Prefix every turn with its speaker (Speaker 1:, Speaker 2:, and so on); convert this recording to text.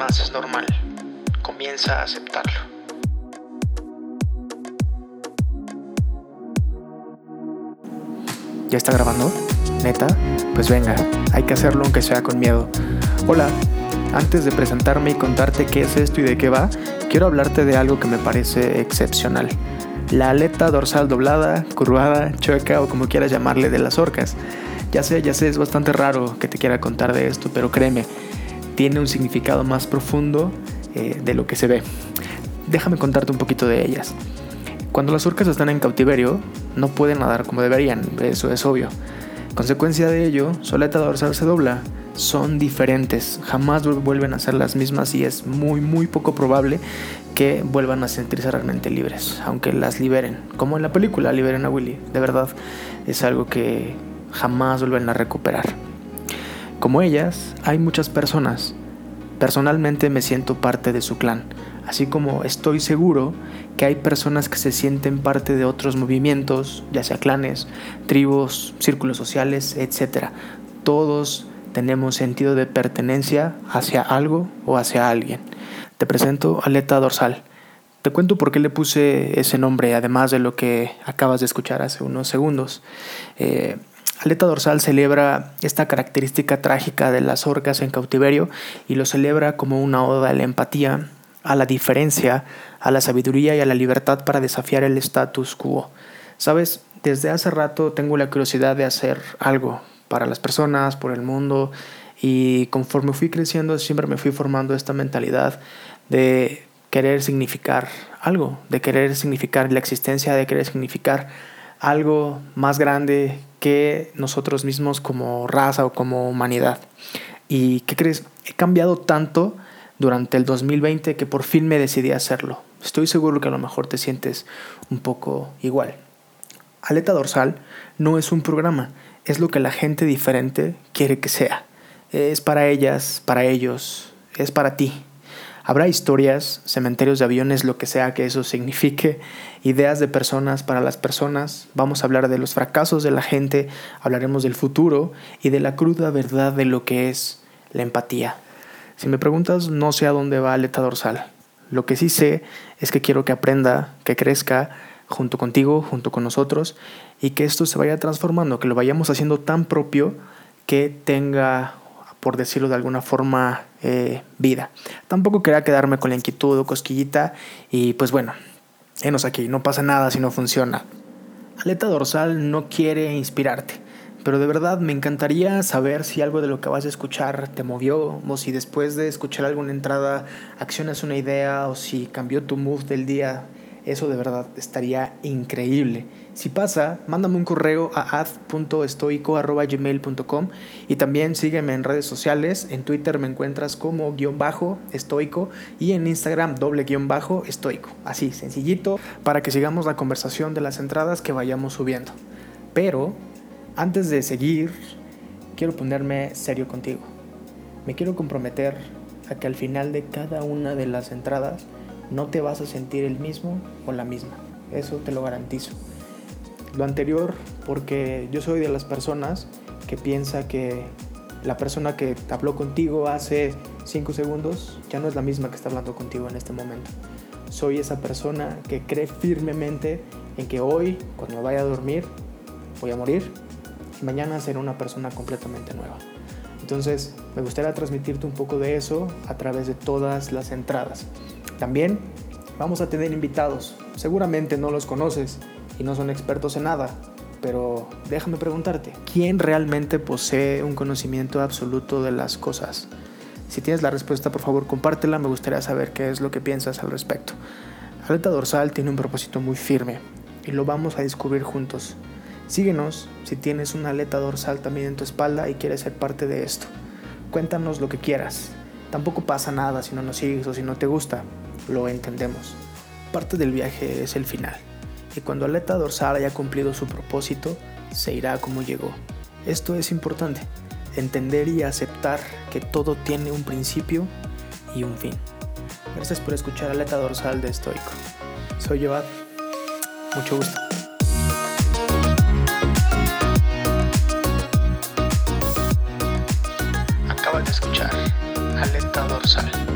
Speaker 1: más es normal. Comienza a aceptarlo. ¿Ya está grabando? ¿Neta? Pues venga, hay que hacerlo aunque sea con miedo. Hola, antes de presentarme y contarte qué es esto y de qué va, quiero hablarte de algo que me parece excepcional. La aleta dorsal doblada, curvada, chueca o como quieras llamarle de las orcas. Ya sé, ya sé, es bastante raro que te quiera contar de esto, pero créeme, tiene un significado más profundo eh, de lo que se ve. Déjame contarte un poquito de ellas. Cuando las orcas están en cautiverio, no pueden nadar como deberían, eso es obvio. Consecuencia de ello, su aleta dorsal se dobla. Son diferentes, jamás vuelven a ser las mismas y es muy muy poco probable que vuelvan a sentirse realmente libres, aunque las liberen, como en la película Liberen a Willy. De verdad, es algo que jamás vuelven a recuperar. Como ellas, hay muchas personas. Personalmente me siento parte de su clan, así como estoy seguro que hay personas que se sienten parte de otros movimientos, ya sea clanes, tribus, círculos sociales, etc. Todos tenemos sentido de pertenencia hacia algo o hacia alguien. Te presento aleta dorsal. Te cuento por qué le puse ese nombre, además de lo que acabas de escuchar hace unos segundos. Eh, Aleta dorsal celebra esta característica trágica de las orcas en cautiverio y lo celebra como una oda a la empatía, a la diferencia, a la sabiduría y a la libertad para desafiar el status quo. Sabes, desde hace rato tengo la curiosidad de hacer algo para las personas, por el mundo, y conforme fui creciendo siempre me fui formando esta mentalidad de querer significar algo, de querer significar la existencia, de querer significar algo más grande que nosotros mismos como raza o como humanidad. ¿Y qué crees? He cambiado tanto durante el 2020 que por fin me decidí a hacerlo. Estoy seguro que a lo mejor te sientes un poco igual. Aleta dorsal no es un programa, es lo que la gente diferente quiere que sea. Es para ellas, para ellos, es para ti. Habrá historias, cementerios de aviones, lo que sea que eso signifique, ideas de personas para las personas, vamos a hablar de los fracasos de la gente, hablaremos del futuro y de la cruda verdad de lo que es la empatía. Si me preguntas, no sé a dónde va aleta dorsal. Lo que sí sé es que quiero que aprenda, que crezca junto contigo, junto con nosotros, y que esto se vaya transformando, que lo vayamos haciendo tan propio que tenga por decirlo de alguna forma, eh, vida. Tampoco quería quedarme con la inquietud o cosquillita y pues bueno, enos aquí, no pasa nada si no funciona. Aleta dorsal no quiere inspirarte, pero de verdad me encantaría saber si algo de lo que vas a escuchar te movió o si después de escuchar alguna entrada accionas una idea o si cambió tu mood del día. Eso de verdad estaría increíble. Si pasa, mándame un correo a ad.estoico.gmail.com y también sígueme en redes sociales. En Twitter me encuentras como guion bajo estoico y en Instagram doble guion bajo estoico. Así, sencillito, para que sigamos la conversación de las entradas que vayamos subiendo. Pero, antes de seguir, quiero ponerme serio contigo. Me quiero comprometer a que al final de cada una de las entradas no te vas a sentir el mismo o la misma. Eso te lo garantizo lo anterior porque yo soy de las personas que piensa que la persona que habló contigo hace 5 segundos ya no es la misma que está hablando contigo en este momento. Soy esa persona que cree firmemente en que hoy, cuando vaya a dormir, voy a morir y mañana seré una persona completamente nueva. Entonces, me gustaría transmitirte un poco de eso a través de todas las entradas. También vamos a tener invitados. Seguramente no los conoces y no son expertos en nada. Pero déjame preguntarte, ¿quién realmente posee un conocimiento absoluto de las cosas? Si tienes la respuesta, por favor, compártela. Me gustaría saber qué es lo que piensas al respecto. Aleta dorsal tiene un propósito muy firme y lo vamos a descubrir juntos. Síguenos si tienes una aleta dorsal también en tu espalda y quieres ser parte de esto. Cuéntanos lo que quieras. Tampoco pasa nada si no nos sigues o si no te gusta. Lo entendemos. Parte del viaje es el final y cuando aleta dorsal haya cumplido su propósito, se irá como llegó. Esto es importante, entender y aceptar que todo tiene un principio y un fin. Gracias por escuchar aleta dorsal de Estoico. Soy Joad. Mucho gusto. Acabas de escuchar aleta dorsal.